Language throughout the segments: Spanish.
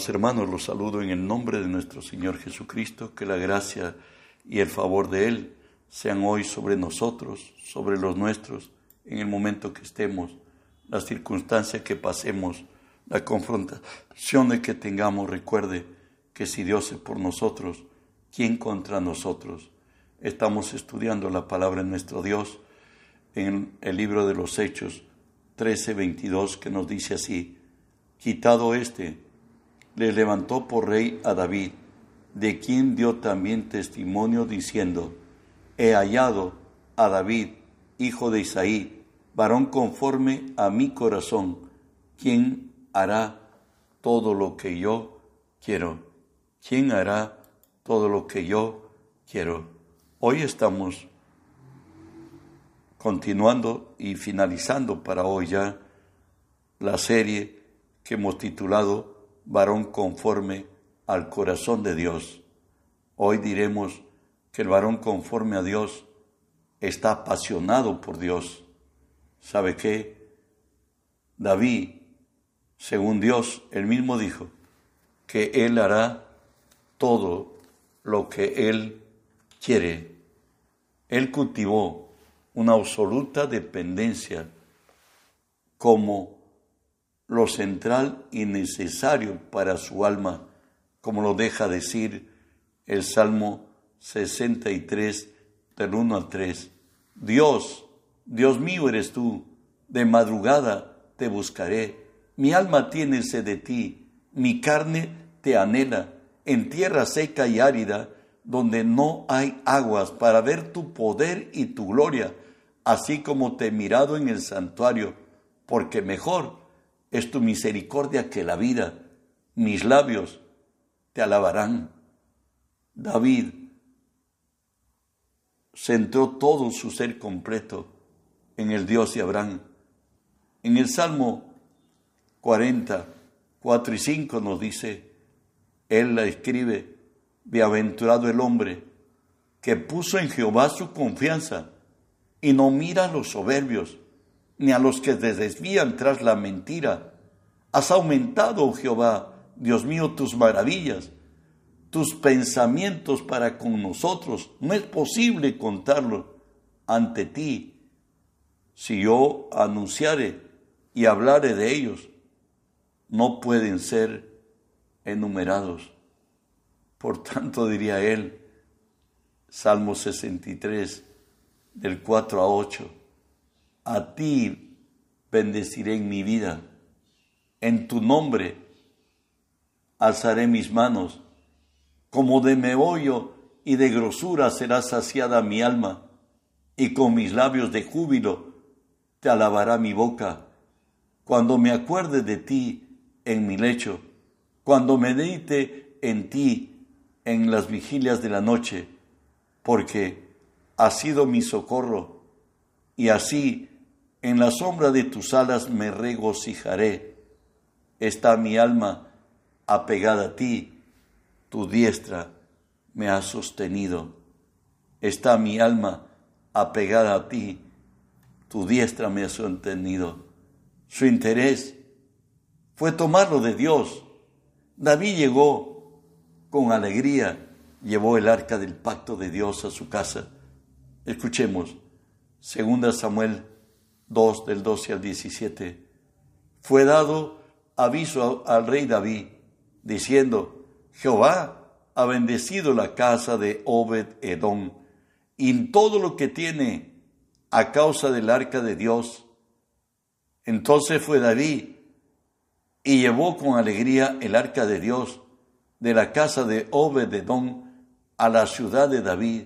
Amados hermanos, los saludo en el nombre de nuestro Señor Jesucristo, que la gracia y el favor de Él sean hoy sobre nosotros, sobre los nuestros, en el momento que estemos, la circunstancia que pasemos, la confrontación de que tengamos. Recuerde que si Dios es por nosotros, ¿quién contra nosotros? Estamos estudiando la palabra de nuestro Dios en el libro de los Hechos 13:22 que nos dice así, quitado este, le levantó por rey a David, de quien dio también testimonio diciendo, he hallado a David, hijo de Isaí, varón conforme a mi corazón, quien hará todo lo que yo quiero. ¿Quién hará todo lo que yo quiero? Hoy estamos continuando y finalizando para hoy ya la serie que hemos titulado Varón conforme al corazón de Dios. Hoy diremos que el varón conforme a Dios está apasionado por Dios. ¿Sabe qué? David, según Dios, él mismo dijo que él hará todo lo que él quiere. Él cultivó una absoluta dependencia como lo central y necesario para su alma, como lo deja decir el Salmo 63 del 1 al 3. Dios, Dios mío eres tú, de madrugada te buscaré, mi alma tiene sed de ti, mi carne te anhela, en tierra seca y árida, donde no hay aguas, para ver tu poder y tu gloria, así como te he mirado en el santuario, porque mejor es tu misericordia que la vida. Mis labios te alabarán. David centró todo su ser completo en el Dios de Abraham. En el Salmo 40, 4 y 5 nos dice, Él la escribe, Bienaventurado el hombre que puso en Jehová su confianza y no mira a los soberbios, ni a los que se desvían tras la mentira. Has aumentado, oh Jehová, Dios mío, tus maravillas, tus pensamientos para con nosotros. No es posible contarlo ante ti. Si yo anunciare y hablare de ellos, no pueden ser enumerados. Por tanto, diría él, Salmo 63, del 4 a 8, a ti bendeciré en mi vida, en tu nombre alzaré mis manos, como de meollo y de grosura será saciada mi alma, y con mis labios de júbilo te alabará mi boca, cuando me acuerde de ti en mi lecho, cuando medite en ti en las vigilias de la noche, porque ha sido mi socorro, y así en la sombra de tus alas me regocijaré. Está mi alma apegada a ti, tu diestra me ha sostenido. Está mi alma apegada a ti, tu diestra me ha sostenido. Su interés fue tomarlo de Dios. David llegó con alegría, llevó el arca del pacto de Dios a su casa Escuchemos, 2 Samuel 2 del 12 al 17. Fue dado aviso al rey David, diciendo, Jehová ha bendecido la casa de Obed Edom y todo lo que tiene a causa del arca de Dios. Entonces fue David y llevó con alegría el arca de Dios de la casa de Obed Edom a la ciudad de David.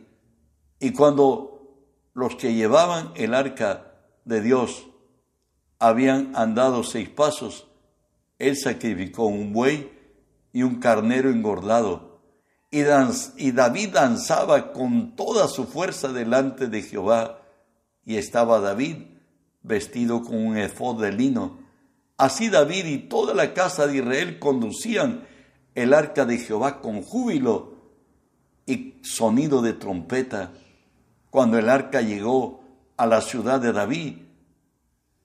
Y cuando los que llevaban el arca de Dios habían andado seis pasos, él sacrificó un buey y un carnero engordado. Y, David danzaba con toda su fuerza delante de Jehová. Y estaba David vestido con un efod de lino. Así David y toda la casa de Israel conducían el arca de Jehová con júbilo y sonido de trompeta cuando el arca llegó a la ciudad de David,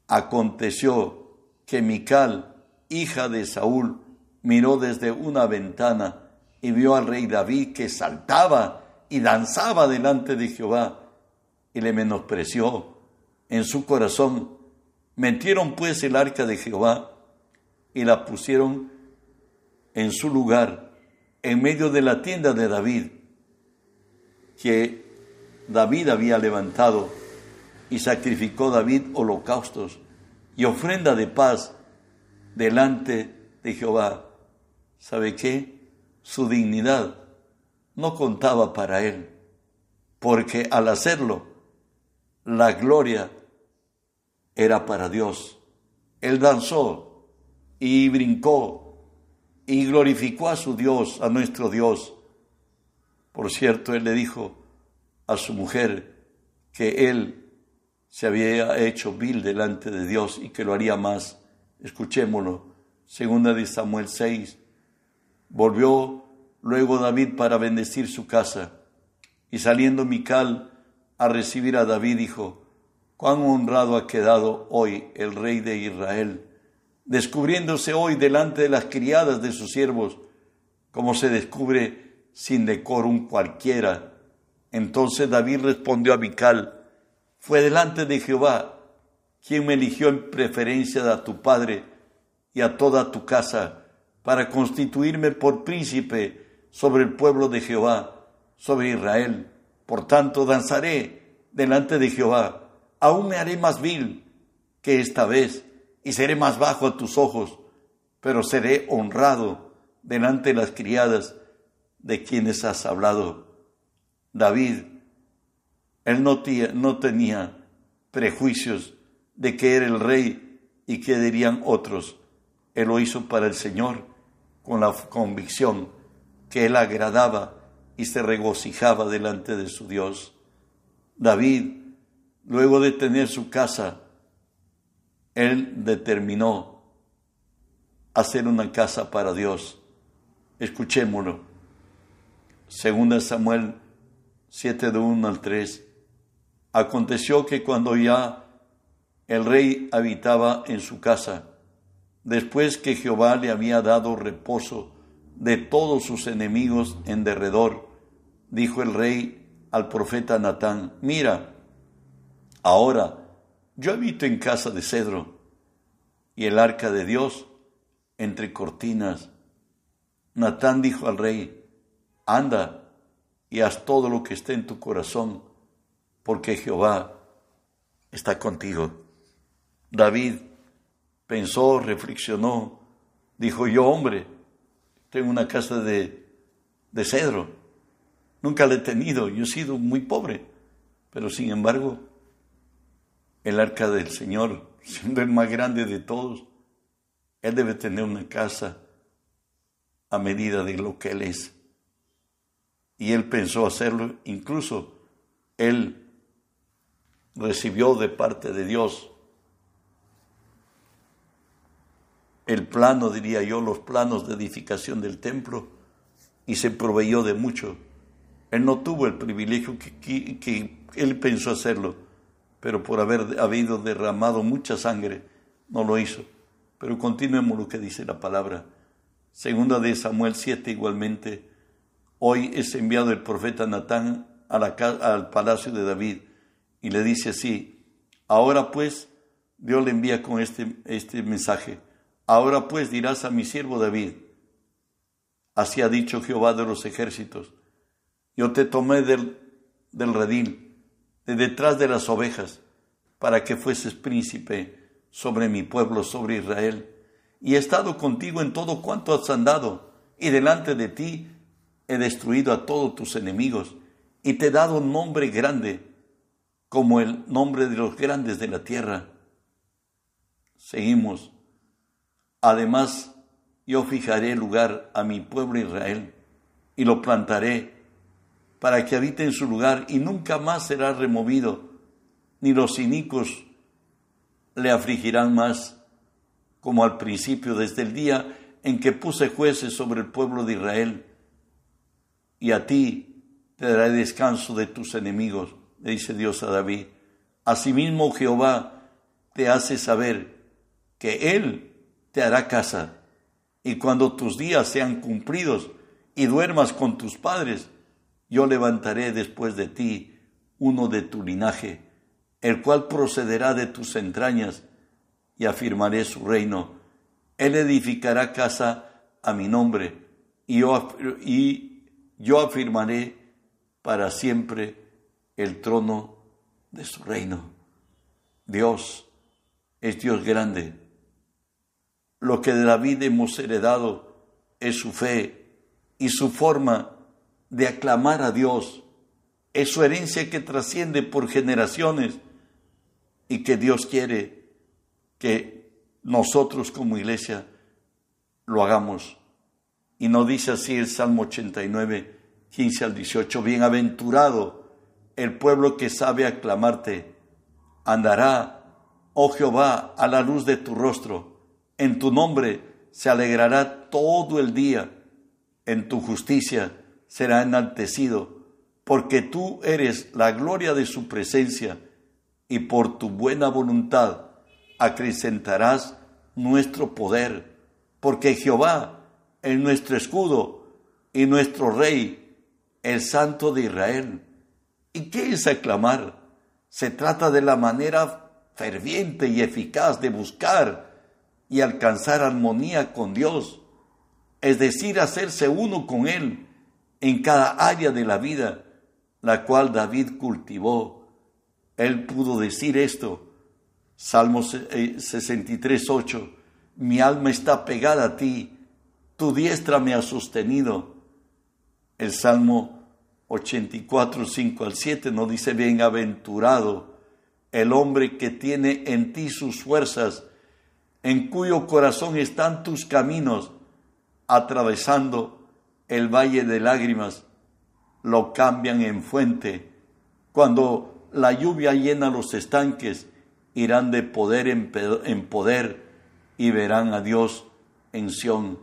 aconteció que Mical, hija de Saúl, miró desde una ventana y vio al rey David que saltaba y danzaba delante de Jehová y le menospreció en su corazón. Metieron pues el arca de Jehová y la pusieron en su lugar, en medio de la tienda de David, que David había levantado, y sacrificó David holocaustos y ofrenda de paz delante de Jehová. ¿Sabe qué? Su dignidad no contaba para él, porque al hacerlo, la gloria era para Dios. Él danzó y brincó y glorificó a su Dios, a nuestro Dios. Por cierto, él le dijo a su mujer que él se había hecho vil delante de Dios y que lo haría más. Escuchémoslo. Segunda de Samuel 6. Volvió luego David para bendecir su casa. Y saliendo Mical a recibir a David, dijo, cuán honrado ha quedado hoy el rey de Israel descubriéndose hoy delante de las criadas de sus siervos, como se descubre sin decorum cualquiera. Entonces David respondió a Mical, fue delante de Jehová quien me eligió en preferencia a tu padre y a toda tu casa, para constituirme por príncipe sobre el pueblo de Jehová, sobre Israel. Por tanto, danzaré delante de Jehová, aún me haré más vil que esta vez y seré más bajo a tus ojos, pero seré honrado delante de las criadas de quienes has hablado. David, él no, tenía prejuicios de que era el rey y que dirían otros. Él lo hizo para el Señor con la convicción que él agradaba y se regocijaba delante de su Dios. David, luego de tener su casa, él determinó hacer una casa para Dios. Escuchémoslo. Segunda Samuel 7 de 1 al 3. Aconteció que cuando ya el rey habitaba en su casa, después que Jehová le había dado reposo de todos sus enemigos en derredor, dijo el rey al profeta Natán, mira, ahora yo habito en casa de cedro y el arca de Dios entre cortinas. Natán dijo al rey, anda y haz todo lo que esté en tu corazón, porque Jehová está contigo. David pensó, reflexionó, dijo, yo hombre, tengo una casa de, de cedro, nunca la he tenido, yo he sido muy pobre, pero sin embargo el arca del Señor, siendo el más grande de todos, Él debe tener una casa a medida de lo que Él es. Y Él pensó hacerlo, incluso Él recibió de parte de Dios el plano, diría yo, los planos de edificación del templo y se proveyó de mucho. Él no tuvo el privilegio que, él pensó hacerlo pero por haber habido derramado mucha sangre, no lo hizo. Pero continuemos lo que dice la palabra. Segunda de Samuel 7 igualmente, hoy es enviado el profeta Natán al palacio de David y le dice así, ahora pues, Dios le envía con este, este mensaje, ahora pues dirás a mi siervo David, así ha dicho Jehová de los ejércitos, yo te tomé del, del redil, de detrás de las ovejas, para que fueses príncipe sobre mi pueblo, sobre Israel. Y he estado contigo en todo cuanto has andado, y delante de ti he destruido a todos tus enemigos, y te he dado un nombre grande, como el nombre de los grandes de la tierra. Seguimos. Además, yo fijaré lugar a mi pueblo Israel, y lo plantaré para que habite en su lugar y nunca más será removido, ni los cínicos le afligirán más, como al principio, desde el día en que puse jueces sobre el pueblo de Israel. Y a ti te daré descanso de tus enemigos, le dice Dios a David. Asimismo Jehová te hace saber que Él te hará casa y cuando tus días sean cumplidos y duermas con tus padres, yo levantaré después de ti uno de tu linaje, el cual procederá de tus entrañas, y afirmaré su reino. Él edificará casa a mi nombre, y yo, y yo afirmaré para siempre el trono de su reino. Dios es Dios grande. Lo que de David hemos heredado es su fe y su forma de aclamar a Dios. Es su herencia que trasciende por generaciones y que Dios quiere que nosotros como iglesia lo hagamos. Y nos dice así el Salmo 89, 15 al 18, bienaventurado el pueblo que sabe aclamarte, andará, oh Jehová, a la luz de tu rostro, en tu nombre se alegrará todo el día, en tu justicia será enaltecido, porque tú eres la gloria de su presencia, y por tu buena voluntad acrecentarás nuestro poder, porque Jehová es nuestro escudo y nuestro rey, el Santo de Israel. ¿Y qué es aclamar? Se trata de la manera ferviente y eficaz de buscar y alcanzar armonía con Dios, es decir, hacerse uno con Él en cada área de la vida, la cual David cultivó. Él pudo decir esto, Salmos 63, 8, mi alma está pegada a ti, tu diestra me ha sostenido. El Salmo 84, 5 al 7 nos dice, bienaventurado el hombre que tiene en ti sus fuerzas, en cuyo corazón están tus caminos, atravesando el valle de lágrimas, lo cambian en fuente. Cuando la lluvia llena los estanques, irán de poder en poder y verán a Dios en Sión.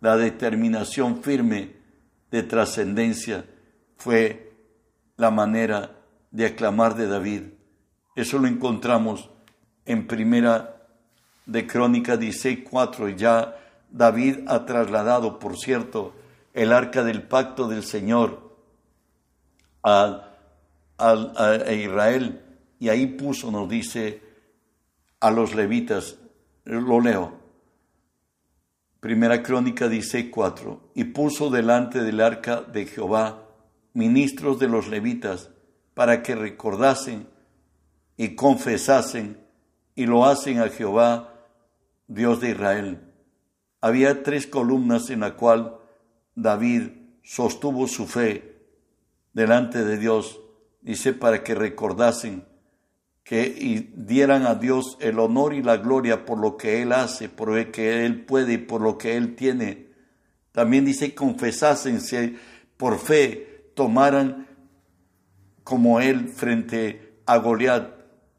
La determinación firme de trascendencia fue la manera de aclamar de David. Eso lo encontramos en primera de Crónica 16.4. Ya David ha trasladado, por cierto, el arca del pacto del Señor a, a Israel y ahí puso, nos dice, a los levitas, lo leo, Primera Crónica dice cuatro, y puso delante del arca de Jehová ministros de los levitas para que recordasen y confesasen y lo hacen a Jehová, Dios de Israel. Había tres columnas en la cual David sostuvo su fe delante de Dios, dice, para que recordasen que dieran a Dios el honor y la gloria por lo que Él hace, por lo que Él puede y por lo que Él tiene. También dice confesasen por fe tomaran como Él frente a Goliat.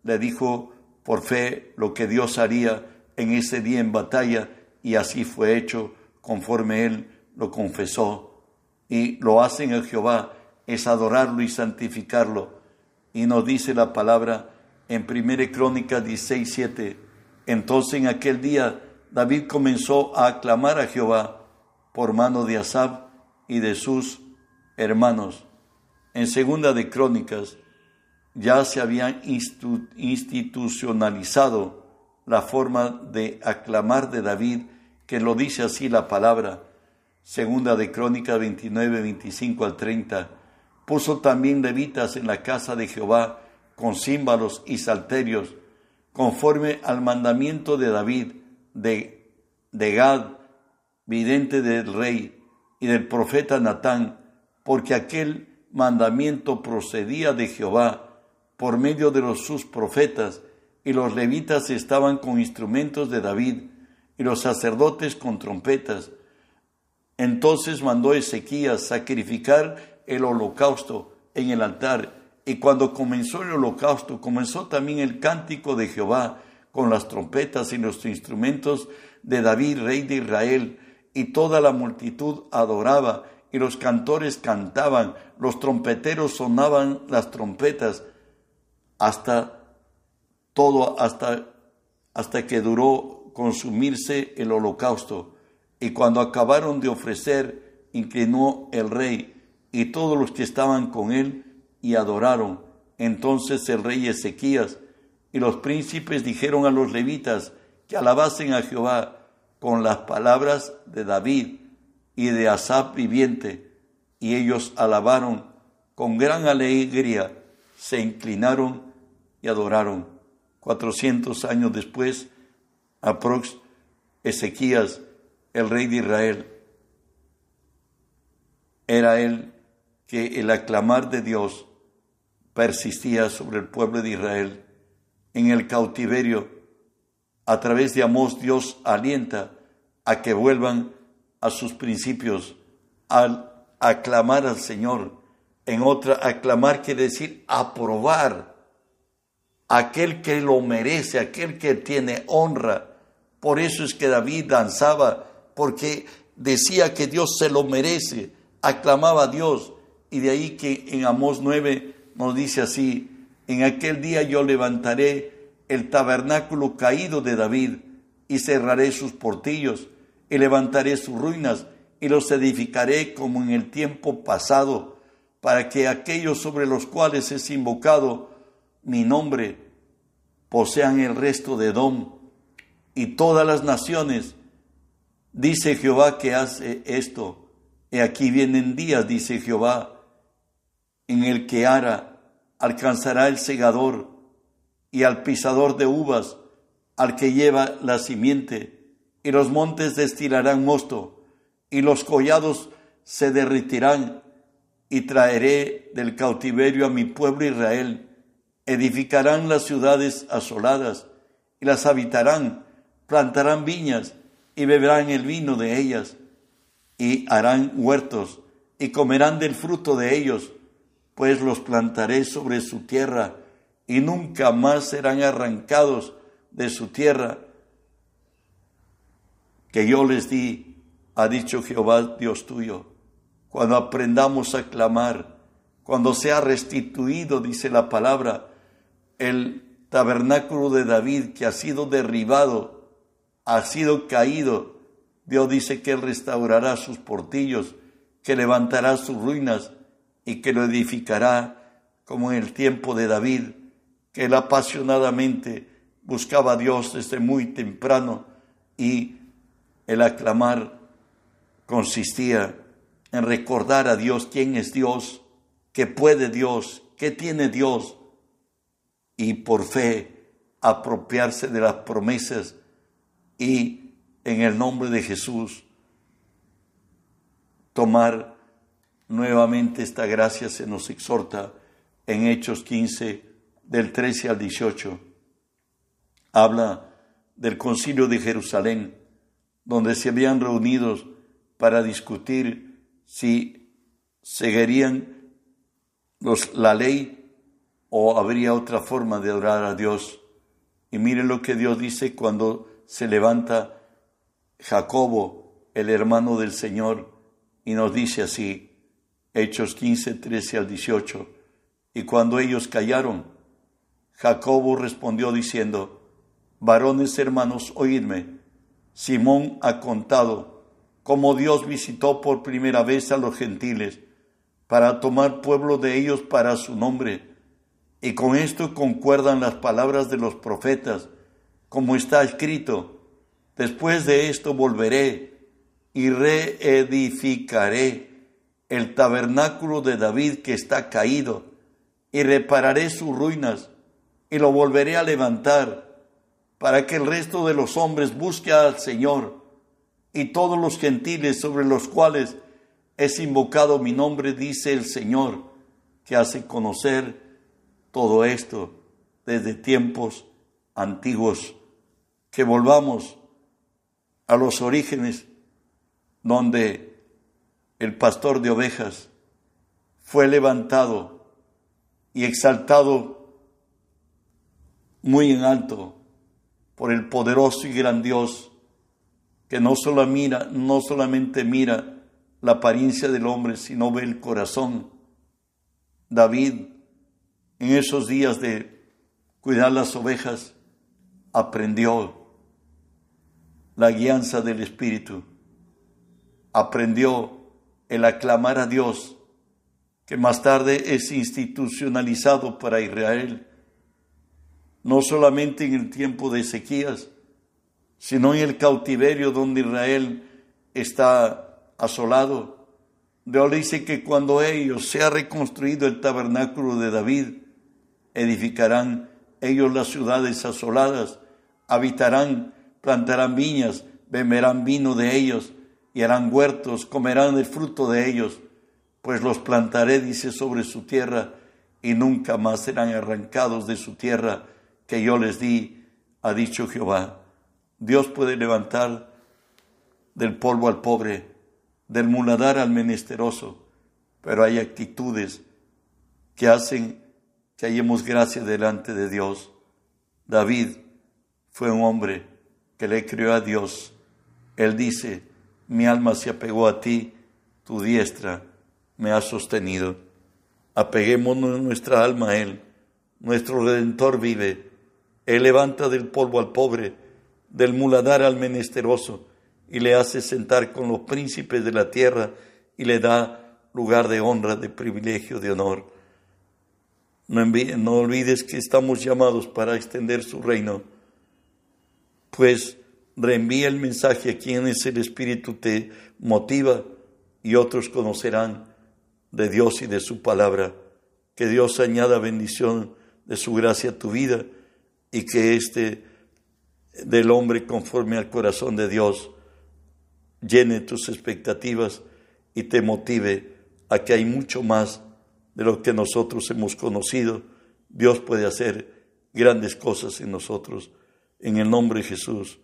Le dijo por fe lo que Dios haría en ese día en batalla y así fue hecho conforme Él lo confesó. Y lo hacen a Jehová es adorarlo y santificarlo. Y nos dice la palabra, en 1 Crónica 16, 7. Entonces en aquel día David comenzó a aclamar a Jehová por mano de Asab y de sus hermanos. En segunda de Crónicas ya se había institucionalizado la forma de aclamar de David, que lo dice así la palabra. Segunda de Crónicas 29, 25 al 30. Puso también levitas en la casa de Jehová con címbalos y salterios, conforme al mandamiento de David, de, de Gad, vidente del rey, y del profeta Natán, porque aquel mandamiento procedía de Jehová por medio de los sus profetas, y los levitas estaban con instrumentos de David, y los sacerdotes con trompetas. Entonces mandó Ezequías sacrificar el holocausto en el altar, y cuando comenzó el holocausto, comenzó también el cántico de Jehová con las trompetas y los instrumentos de David, rey de Israel, y toda la multitud adoraba, y los cantores cantaban, los trompeteros sonaban las trompetas, hasta todo, hasta, hasta que duró consumirse el holocausto. Y cuando acabaron de ofrecer, inclinó el rey y todos los que estaban con él y adoraron. Entonces el rey Ezequías y los príncipes dijeron a los levitas que alabasen a Jehová con las palabras de David y de Asaf viviente, y ellos alabaron con gran alegría, se inclinaron y adoraron. Cuatrocientos años después, aprox Ezequías, el rey de Israel, era él que el aclamar de Dios persistía sobre el pueblo de Israel. En el cautiverio, a través de Amós, Dios alienta a que vuelvan a sus principios, al aclamar al Señor. En otra, aclamar quiere decir aprobar. Aquel que lo merece, aquel que tiene honra. Por eso es que David danzaba, porque decía que Dios se lo merece, aclamaba a Dios. Y de ahí que en Amós 9 nos dice así, en aquel día yo levantaré el tabernáculo caído de David y cerraré sus portillos y levantaré sus ruinas y los edificaré como en el tiempo pasado, para que aquellos sobre los cuales es invocado mi nombre posean el resto de Edom y todas las naciones. Dice Jehová que hace esto. Y aquí vienen días, dice Jehová, en el que Ara alcanzará el segador y al pisador de uvas, al que lleva la simiente y los montes destilarán mosto, y los collados se derritirán, y traeré del cautiverio a mi pueblo Israel. Edificarán las ciudades asoladas, y las habitarán, plantarán viñas, y beberán el vino de ellas, y harán huertos, y comerán del fruto de ellos, pues los plantaré sobre su tierra, y nunca más serán arrancados de su tierra, que yo les di, ha dicho Jehová Dios tuyo. Cuando aprendamos a clamar, cuando sea restituido, dice la palabra, el tabernáculo de David que ha sido derribado, ha sido caído, Dios dice que Él restaurará sus portillos, que levantará sus ruinas y que lo edificará como en el tiempo de David, que él apasionadamente buscaba a Dios desde muy temprano y el aclamar consistía en recordar a Dios quién es Dios, qué puede Dios, qué tiene Dios, y por fe apropiarse de las promesas y en el nombre de Jesús tomar nuevamente esta gracia se nos exhorta en Hechos 15 del 13 al 18. Habla del concilio de Jerusalén donde se habían reunidos para discutir si seguirían los, la ley o habría otra forma de adorar a Dios. Y miren lo que Dios dice cuando se levanta Jacobo, el hermano del Señor, y nos dice así, Hechos 15, 13 al 18, y cuando ellos callaron, Jacobo respondió diciendo, varones hermanos, oídme, Simón ha contado cómo Dios visitó por primera vez a los gentiles para tomar pueblo de ellos para su nombre. Y con esto concuerdan las palabras de los profetas, como está escrito, después de esto volveré y reedificaré el tabernáculo de David que está caído, y repararé sus ruinas, y lo volveré a levantar para que el resto de los hombres busque al Señor y todos los gentiles sobre los cuales es invocado mi nombre, dice el Señor, que hace conocer todo esto desde tiempos antiguos. Que volvamos a los orígenes donde el pastor de ovejas fue levantado y exaltado muy en alto por el poderoso y gran Dios, que no, solo mira, no solamente mira la apariencia del hombre, sino ve el corazón. David, en esos días de cuidar las ovejas, aprendió la guianza del Espíritu aprendió el aclamar a Dios, que más tarde es institucionalizado para Israel, no solamente en el tiempo de Ezequías, sino en el cautiverio donde Israel está asolado. Dios dice que cuando ellos se ha reconstruido el tabernáculo de David, edificarán ellos las ciudades asoladas, habitarán, plantarán viñas, beberán vino de ellos y harán huertos, comerán el fruto de ellos, pues los plantaré, dice, sobre su tierra y nunca más serán arrancados de su tierra que yo les di, ha dicho Jehová. Dios puede levantar del polvo al pobre, del muladar al menesteroso, pero hay actitudes que hacen que hallemos gracia delante de Dios. David fue un hombre que le creó a Dios. Él dice, mi alma se apegó a ti, tu diestra me ha sostenido. Apeguémonos nuestra alma a Él. Nuestro Redentor vive. Él levanta del polvo al pobre del muladar al menesteroso, y le hace sentar con los príncipes de la tierra, y le da lugar de honra, de privilegio, de honor. No, no olvides que estamos llamados para extender su reino, pues reenvía el mensaje a quienes el Espíritu te motiva y otros conocerán de Dios y de su palabra. Que Dios añada bendición de su gracia a tu vida y que este del hombre conforme al corazón de Dios llene tus expectativas y te motive a que hay mucho más de lo que nosotros hemos conocido. Dios puede hacer grandes cosas en nosotros. En el nombre de Jesús.